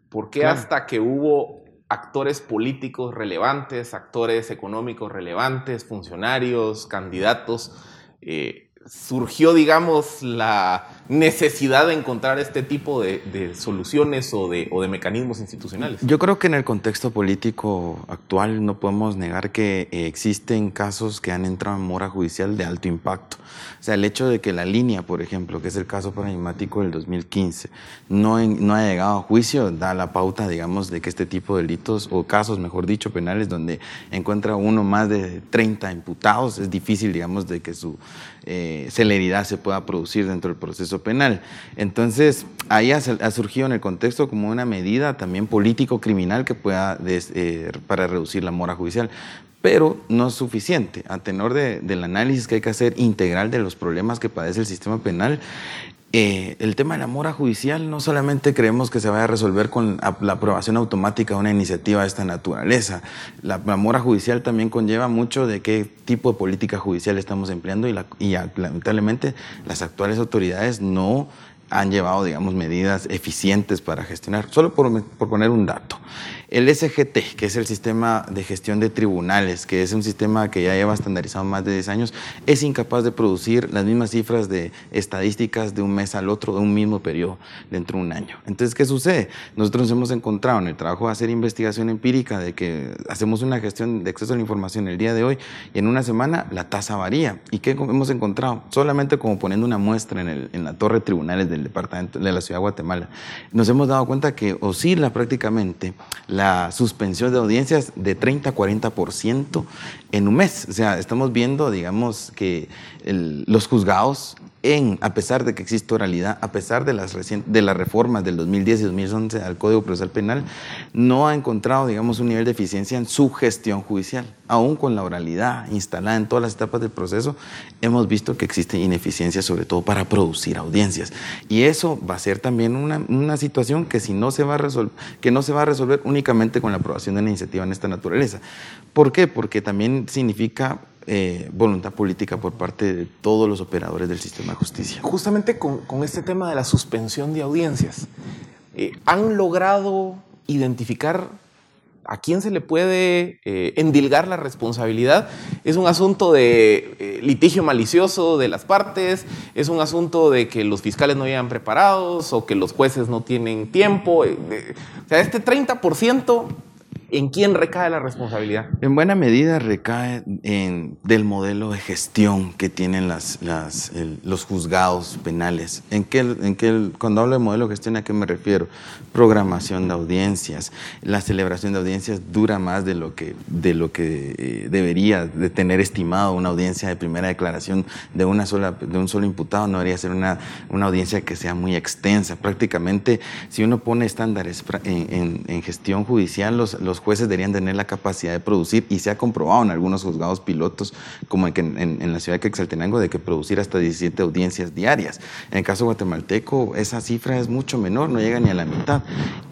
¿Por qué hasta que hubo actores políticos relevantes, actores económicos relevantes, funcionarios, candidatos, eh, surgió, digamos, la necesidad de encontrar este tipo de, soluciones o de, o de, mecanismos institucionales? Yo creo que en el contexto político actual no podemos negar que existen casos que han entrado en mora judicial de alto impacto. O sea, el hecho de que la línea, por ejemplo, que es el caso paradigmático del 2015, no, no haya llegado a juicio, da la pauta, digamos, de que este tipo de delitos, o casos, mejor dicho, penales, donde encuentra uno más de 30 imputados, es difícil, digamos, de que su eh, celeridad se pueda producir dentro del proceso penal. Entonces, ahí ha, surgido en el contexto como una medida también político-criminal que pueda eh, para reducir la mora judicial. Pero no es suficiente. A tenor del análisis que hay que hacer integral de los problemas que padece el sistema penal, eh, el tema de la mora judicial no solamente creemos que se vaya a resolver con la aprobación automática de una iniciativa de esta naturaleza. La, mora judicial también conlleva mucho de qué tipo de política judicial estamos empleando y, lamentablemente las actuales autoridades no han llevado, digamos, medidas eficientes para gestionar. Solo por poner un dato. El SGT, que es el sistema de gestión de tribunales, que es un sistema que ya lleva estandarizado más de 10 años, es incapaz de producir las mismas cifras de estadísticas de un mes al otro, de un mismo periodo, dentro de un año. Entonces, ¿qué sucede? Nosotros nos hemos encontrado en el trabajo de hacer investigación empírica de que hacemos una gestión de acceso a la información el día de hoy y en una semana la tasa varía. ¿Y qué hemos encontrado? Solamente como poniendo una muestra en, la torre de tribunales del departamento de la ciudad de Guatemala, nos hemos dado cuenta que oscila prácticamente suspensión de audiencias de 30 a 40% en un mes. O sea, estamos viendo, digamos, que los juzgados a pesar de que existe oralidad, a pesar de las, de las reformas del 2010 y 2011 al Código Procesal Penal, no ha encontrado, digamos, un nivel de eficiencia en su gestión judicial. Aún con la oralidad instalada en todas las etapas del proceso, hemos visto que existe ineficiencia, sobre todo para producir audiencias. Y eso va a ser también una, una situación que, si no se va a resolver, que no se va a resolver únicamente con la aprobación de una iniciativa en esta naturaleza. ¿Por qué? Porque también significa eh, voluntad política por parte de todos los operadores del sistema de justicia. Justamente con, este tema de la suspensión de audiencias, eh, ¿han logrado identificar a quién se le puede eh, endilgar la responsabilidad? ¿Es un asunto de litigio malicioso de las partes? ¿Es un asunto de que los fiscales no llegan preparados o que los jueces no tienen tiempo? o sea, este 30% ¿En quién recae la responsabilidad? En buena medida recae en, del modelo de gestión que tienen las, los juzgados penales. ¿En qué, en qué, cuando hablo de modelo de gestión, ¿a qué me refiero? Programación de audiencias. La celebración de audiencias dura más de lo que, de lo que eh, debería de tener estimado una audiencia de primera declaración de, una sola, de un solo imputado. No debería ser una, una audiencia que sea muy extensa. Prácticamente, si uno pone estándares en, en, en gestión judicial, los, los jueces deberían tener la capacidad de producir, y se ha comprobado en algunos juzgados pilotos, como en, en, la ciudad de Quetzaltenango, de que producir hasta 17 audiencias diarias. En el caso guatemalteco, esa cifra es mucho menor, no llega ni a la mitad.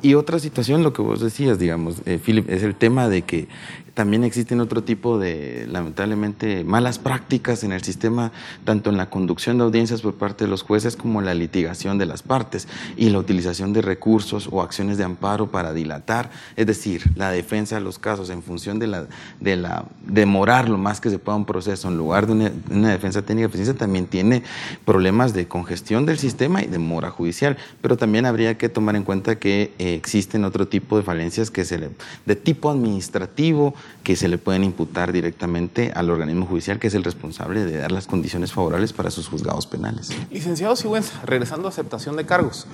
Y otra situación, lo que vos decías, digamos, eh, Philip, es el tema de que también existen otro tipo de, lamentablemente, malas prácticas en el sistema, tanto en la conducción de audiencias por parte de los jueces como la litigación de las partes y la utilización de recursos o acciones de amparo para dilatar, es decir, la defensa de los casos en función de la, de la demorar lo más que se pueda un proceso en lugar de una, defensa técnica eficiencia también tiene problemas de congestión del sistema y demora judicial, pero también habría que tomar en cuenta que eh, existen otro tipo de falencias que se le, de tipo administrativo que se le pueden imputar directamente al organismo judicial, que es el responsable de dar las condiciones favorables para sus juzgados penales. Licenciado Sigüenza, regresando a aceptación de cargos,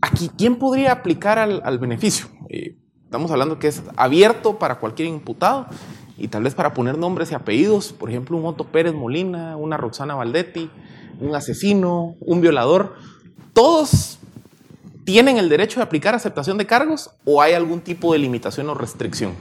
aquí, ¿quién podría aplicar al, beneficio? Eh, estamos hablando que es abierto para cualquier imputado y tal vez para poner nombres y apellidos, por ejemplo, un Otto Pérez Molina, una Roxana Valdetti, un asesino, un violador, todos tienen el derecho de aplicar aceptación de cargos o hay algún tipo de limitación o restricción?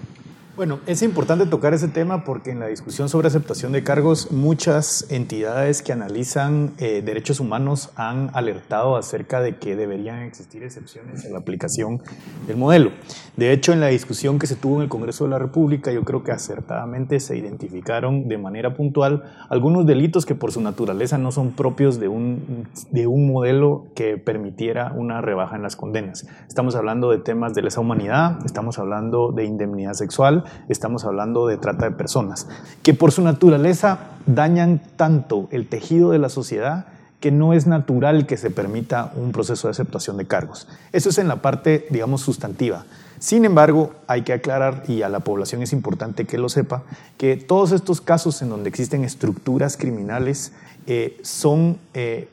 Bueno, es importante tocar ese tema porque en la discusión sobre aceptación de cargos muchas entidades que analizan eh, derechos humanos han alertado acerca de que deberían existir excepciones en la aplicación del modelo. De hecho, en la discusión que se tuvo en el Congreso de la República, yo creo que acertadamente se identificaron de manera puntual algunos delitos que por su naturaleza no son propios de un, de un modelo que permitiera una rebaja en las condenas. Estamos hablando de temas de lesa humanidad, estamos hablando de indemnidad sexual, estamos hablando de trata de personas, que por su naturaleza dañan tanto el tejido de la sociedad que no es natural que se permita un proceso de aceptación de cargos. Eso es en la parte, digamos, sustantiva. Sin embargo, hay que aclarar, y a la población es importante que lo sepa, que todos estos casos en donde existen estructuras criminales eh, son eh,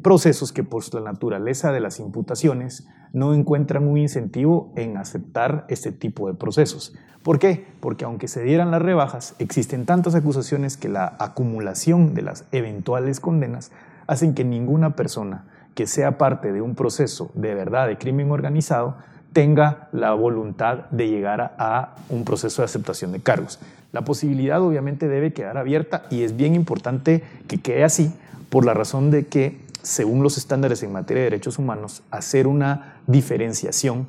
procesos que por la naturaleza de las imputaciones no encuentran un incentivo en aceptar este tipo de procesos. ¿Por qué? Porque aunque se dieran las rebajas, existen tantas acusaciones que la acumulación de las eventuales condenas hacen que ninguna persona que sea parte de un proceso de verdad de crimen organizado tenga la voluntad de llegar a, un proceso de aceptación de cargos. La posibilidad obviamente debe quedar abierta y es bien importante que quede así por la razón de que según los estándares en materia de derechos humanos, hacer una diferenciación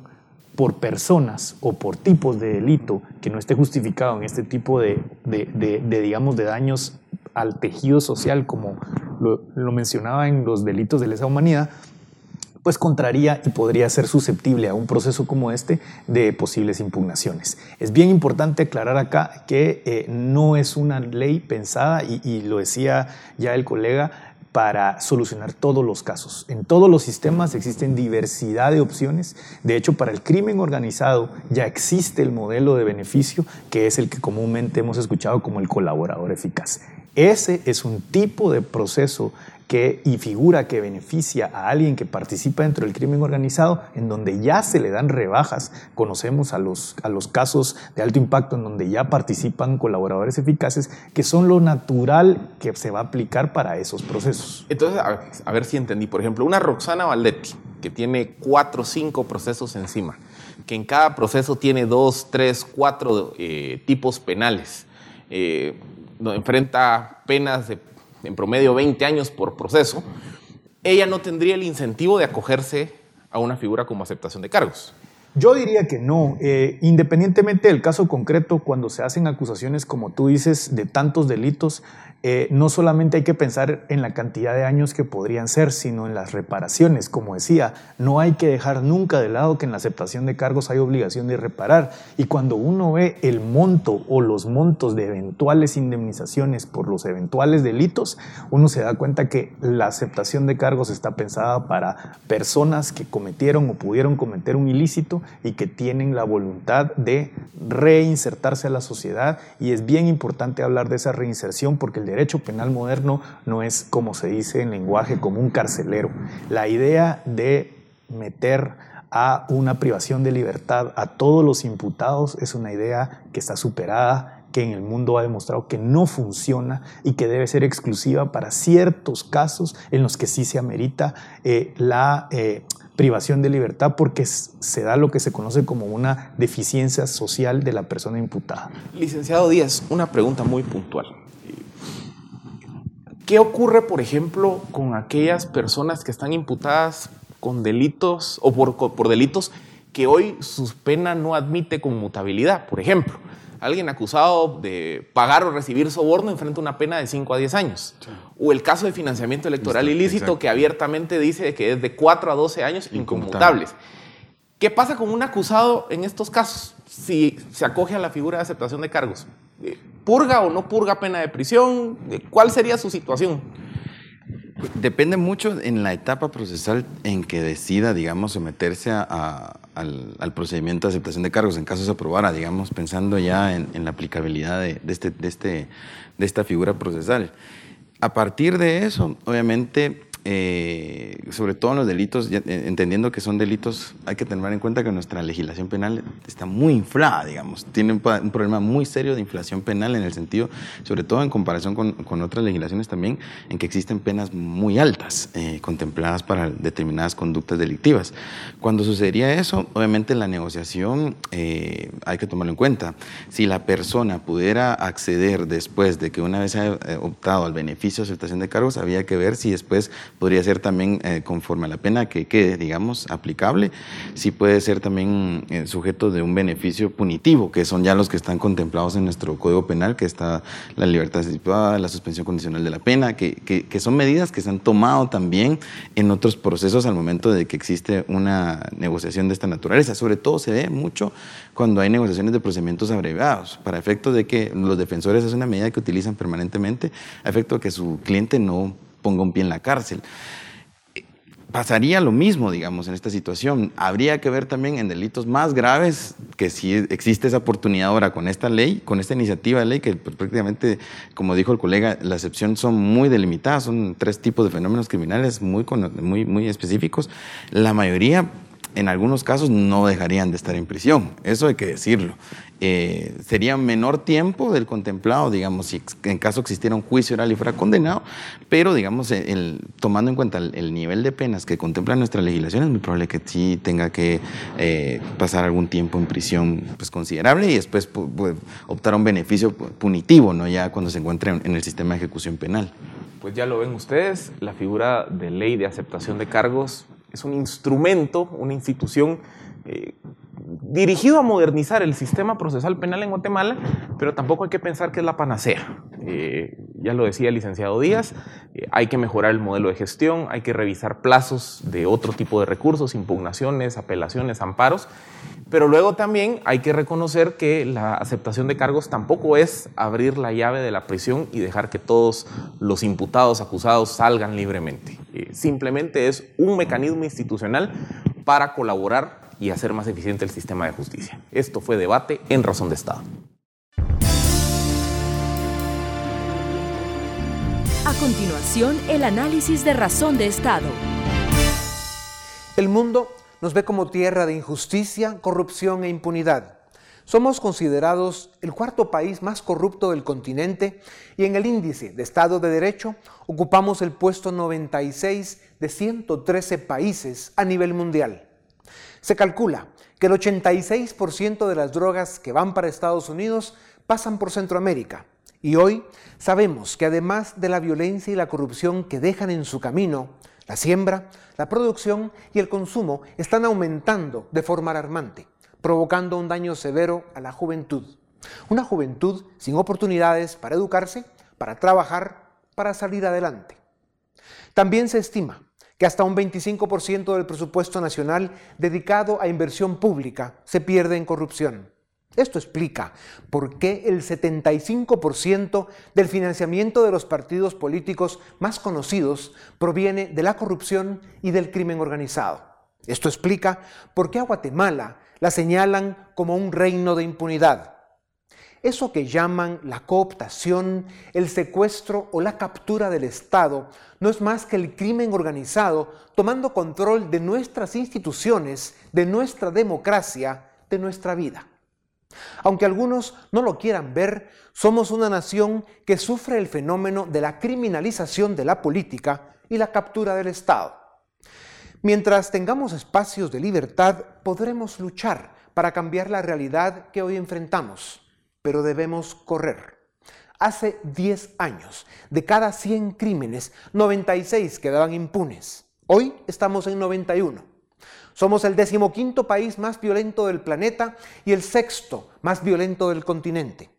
por personas o por tipos de delito que no esté justificado en este tipo de, digamos, de daños al tejido social, como lo, mencionaba en los delitos de lesa humanidad, pues contraría y podría ser susceptible a un proceso como este de posibles impugnaciones. Es bien importante aclarar acá que eh, no es una ley pensada, y lo decía ya el colega, para solucionar todos los casos. En todos los sistemas existen diversidad de opciones. De hecho, para el crimen organizado ya existe el modelo de beneficio, que es el que comúnmente hemos escuchado como el colaborador eficaz. Ese es un tipo de proceso que, y figura que beneficia a alguien que participa dentro del crimen organizado, en donde ya se le dan rebajas. Conocemos a los, a los casos de alto impacto en donde ya participan colaboradores eficaces, que son lo natural que se va a aplicar para esos procesos. Entonces, a ver, si entendí. Por ejemplo, una Roxana Valdetti, que tiene cuatro o cinco procesos encima, que en cada proceso tiene dos, tres, cuatro eh, tipos penales. Eh, enfrenta penas de en promedio 20 años por proceso, ella no tendría el incentivo de acogerse a una figura como aceptación de cargos. Yo diría que no. Eh, independientemente del caso concreto, cuando se hacen acusaciones, como tú dices, de tantos delitos, eh, no solamente hay que pensar en la cantidad de años que podrían ser, sino en las reparaciones. Como decía, no hay que dejar nunca de lado que en la aceptación de cargos hay obligación de reparar. Y cuando uno ve el monto o los montos de eventuales indemnizaciones por los eventuales delitos, uno se da cuenta que la aceptación de cargos está pensada para personas que cometieron o pudieron cometer un ilícito y que tienen la voluntad de reinsertarse a la sociedad. Y es bien importante hablar de esa reinserción porque el derecho penal moderno no es, como se dice en lenguaje común, carcelero. La idea de meter a una privación de libertad a todos los imputados es una idea que está superada, que en el mundo ha demostrado que no funciona y que debe ser exclusiva para ciertos casos en los que sí se amerita eh, la eh, privación de libertad porque se da lo que se conoce como una deficiencia social de la persona imputada. Licenciado Díaz, una pregunta muy puntual. ¿Qué ocurre, por ejemplo, con aquellas personas que están imputadas con delitos o por, delitos que hoy su pena no admite conmutabilidad? Por ejemplo, alguien acusado de pagar o recibir soborno enfrenta una pena de 5 a 10 años. O el caso de financiamiento electoral ilícito que abiertamente dice que es de 4 a 12 años inconmutables. ¿Qué pasa con un acusado en estos casos si se acoge a la figura de aceptación de cargos? ¿Purga o no purga pena de prisión? ¿Cuál sería su situación? Depende mucho en la etapa procesal en que decida, digamos, someterse al, procedimiento de aceptación de cargos, en caso se aprobara, digamos, pensando ya en, la aplicabilidad de, este, de, este, de esta figura procesal. A partir de eso, obviamente, eh, sobre todo en los delitos, eh, entendiendo que son delitos, hay que tener en cuenta que nuestra legislación penal está muy inflada, digamos, tiene un, problema muy serio de inflación penal en el sentido, sobre todo en comparación con, con otras legislaciones también, en que existen penas muy altas eh, contempladas para determinadas conductas delictivas. Cuando sucedería eso, obviamente la negociación hay que tomarlo en cuenta. Si la persona pudiera acceder después de que una vez haya optado al beneficio de aceptación de cargos, había que ver si después podría ser también eh, conforme a la pena que quede, digamos, aplicable, sí puede ser también eh, sujeto de un beneficio punitivo, que son ya los que están contemplados en nuestro Código Penal, que está la libertad anticipada, la suspensión condicional de la pena, que, que, son medidas que se han tomado también en otros procesos al momento de que existe una negociación de esta naturaleza. Sobre todo se ve mucho cuando hay negociaciones de procedimientos abreviados, para efecto de que los defensores es una medida que utilizan permanentemente, a efecto de que su cliente no ponga un pie en la cárcel. Pasaría lo mismo, digamos, en esta situación. Habría que ver también en delitos más graves que si existe esa oportunidad ahora con esta ley, con esta iniciativa de ley, que prácticamente, como dijo el colega, la excepción son muy delimitadas, son tres tipos de fenómenos criminales muy, muy, muy específicos. La mayoría en algunos casos no dejarían de estar en prisión, eso hay que decirlo. Eh, sería menor tiempo del contemplado, digamos, si en caso existiera un juicio oral y fuera condenado, pero digamos, el, tomando en cuenta el, nivel de penas que contempla nuestra legislación, es muy probable que sí tenga que eh, pasar algún tiempo en prisión pues, considerable y después optar a un beneficio punitivo, ¿no? ya cuando se encuentre en el sistema de ejecución penal. Pues ya lo ven ustedes, la figura de ley de aceptación de cargos es un instrumento, una institución eh, dirigido a modernizar el sistema procesal penal en Guatemala, pero tampoco hay que pensar que es la panacea. Eh, ya lo decía el licenciado Díaz, eh, hay que mejorar el modelo de gestión, hay que revisar plazos de otro tipo de recursos, impugnaciones, apelaciones, amparos, pero luego también hay que reconocer que la aceptación de cargos tampoco es abrir la llave de la prisión y dejar que todos los imputados, acusados salgan libremente. Eh, simplemente es un mecanismo institucional para colaborar y hacer más eficiente el sistema de justicia. Esto fue debate en razón de Estado. A continuación, el análisis de razón de Estado. El mundo nos ve como tierra de injusticia, corrupción e impunidad. Somos considerados el cuarto país más corrupto del continente y en el índice de Estado de Derecho ocupamos el puesto 96 de 113 países a nivel mundial. Se calcula que el 86% de las drogas que van para Estados Unidos pasan por Centroamérica y hoy sabemos que además de la violencia y la corrupción que dejan en su camino, la siembra, la producción y el consumo están aumentando de forma alarmante, provocando un daño severo a la juventud. Una juventud sin oportunidades para educarse, para trabajar, para salir adelante. También se estima que hasta un 25% del presupuesto nacional dedicado a inversión pública se pierde en corrupción. Esto explica por qué el 75% del financiamiento de los partidos políticos más conocidos proviene de la corrupción y del crimen organizado. Esto explica por qué a Guatemala la señalan como un reino de impunidad. Eso que llaman la cooptación, el secuestro o la captura del Estado no es más que el crimen organizado tomando control de nuestras instituciones, de nuestra democracia, de nuestra vida. Aunque algunos no lo quieran ver, somos una nación que sufre el fenómeno de la criminalización de la política y la captura del Estado. Mientras tengamos espacios de libertad, podremos luchar para cambiar la realidad que hoy enfrentamos, pero debemos correr. Hace 10 años, de cada 100 crímenes, 96 quedaban impunes. Hoy estamos en 91. Somos el decimoquinto país más violento del planeta y el sexto más violento del continente.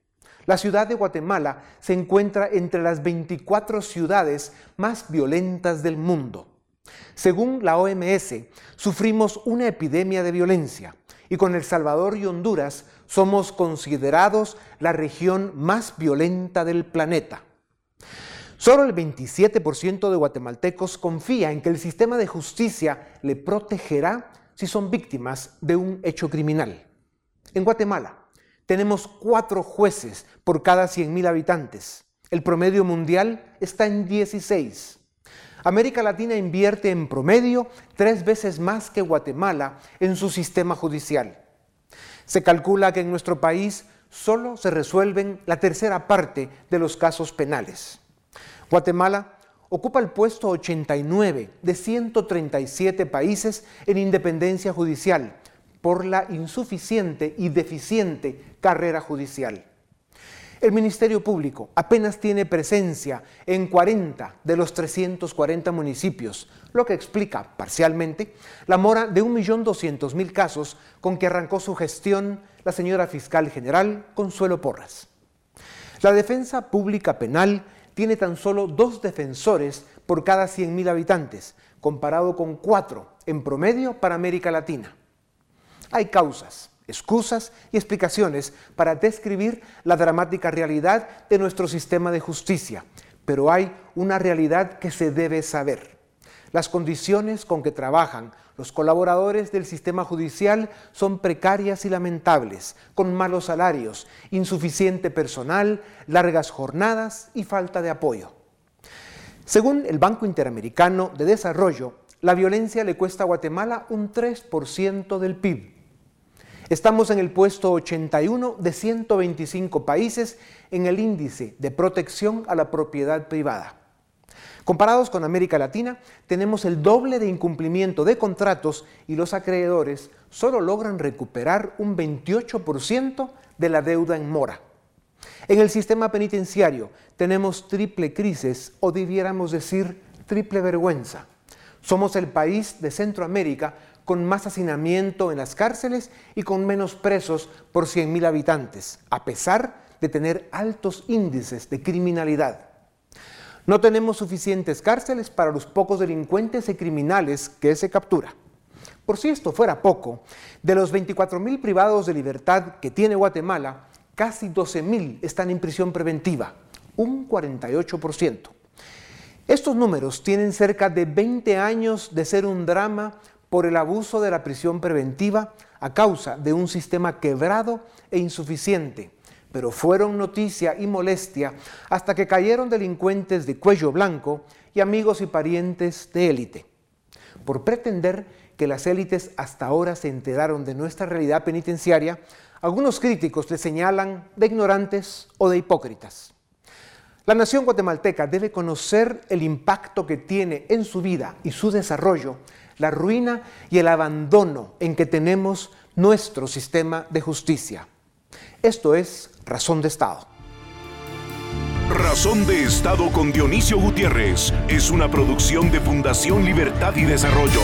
La ciudad de Guatemala se encuentra entre las 24 ciudades más violentas del mundo. Según la OMS, sufrimos una epidemia de violencia y con El Salvador y Honduras somos considerados la región más violenta del planeta. Solo el 27% de guatemaltecos confía en que el sistema de justicia le protegerá si son víctimas de un hecho criminal. En Guatemala tenemos cuatro jueces por cada 100.000 habitantes. El promedio mundial está en 16. América Latina invierte en promedio tres veces más que Guatemala en su sistema judicial. Se calcula que en nuestro país solo se resuelven la tercera parte de los casos penales. Guatemala ocupa el puesto 89 de 137 países en independencia judicial por la insuficiente y deficiente carrera judicial. El Ministerio Público apenas tiene presencia en 40 de los 340 municipios, lo que explica parcialmente la mora de 1.200.000 casos con que arrancó su gestión la señora fiscal general Consuelo Porras. La defensa pública penal tiene tan solo dos defensores por cada 100.000 habitantes, comparado con cuatro en promedio para América Latina. Hay causas, excusas y explicaciones para describir la dramática realidad de nuestro sistema de justicia, pero hay una realidad que se debe saber. Las condiciones con que trabajan los colaboradores del sistema judicial son precarias y lamentables, con malos salarios, insuficiente personal, largas jornadas y falta de apoyo. Según el Banco Interamericano de Desarrollo, la violencia le cuesta a Guatemala un 3% del PIB. Estamos en el puesto 81 de 125 países en el índice de protección a la propiedad privada. Comparados con América Latina, tenemos el doble de incumplimiento de contratos y los acreedores solo logran recuperar un 28% de la deuda en mora. En el sistema penitenciario tenemos triple crisis o debiéramos decir triple vergüenza. Somos el país de Centroamérica con más hacinamiento en las cárceles y con menos presos por 100.000 habitantes, a pesar de tener altos índices de criminalidad. No tenemos suficientes cárceles para los pocos delincuentes y criminales que se captura. Por si esto fuera poco, de los 24 mil privados de libertad que tiene Guatemala, casi 12 mil están en prisión preventiva, un 48%. Estos números tienen cerca de 20 años de ser un drama por el abuso de la prisión preventiva a causa de un sistema quebrado e insuficiente, pero fueron noticia y molestia hasta que cayeron delincuentes de cuello blanco y amigos y parientes de élite. Por pretender que las élites hasta ahora se enteraron de nuestra realidad penitenciaria, algunos críticos le señalan de ignorantes o de hipócritas. La nación guatemalteca debe conocer el impacto que tiene en su vida y su desarrollo la ruina y el abandono en que tenemos nuestro sistema de justicia. Esto es Razón de Estado. Razón de Estado con Dionisio Gutiérrez es una producción de Fundación Libertad y Desarrollo.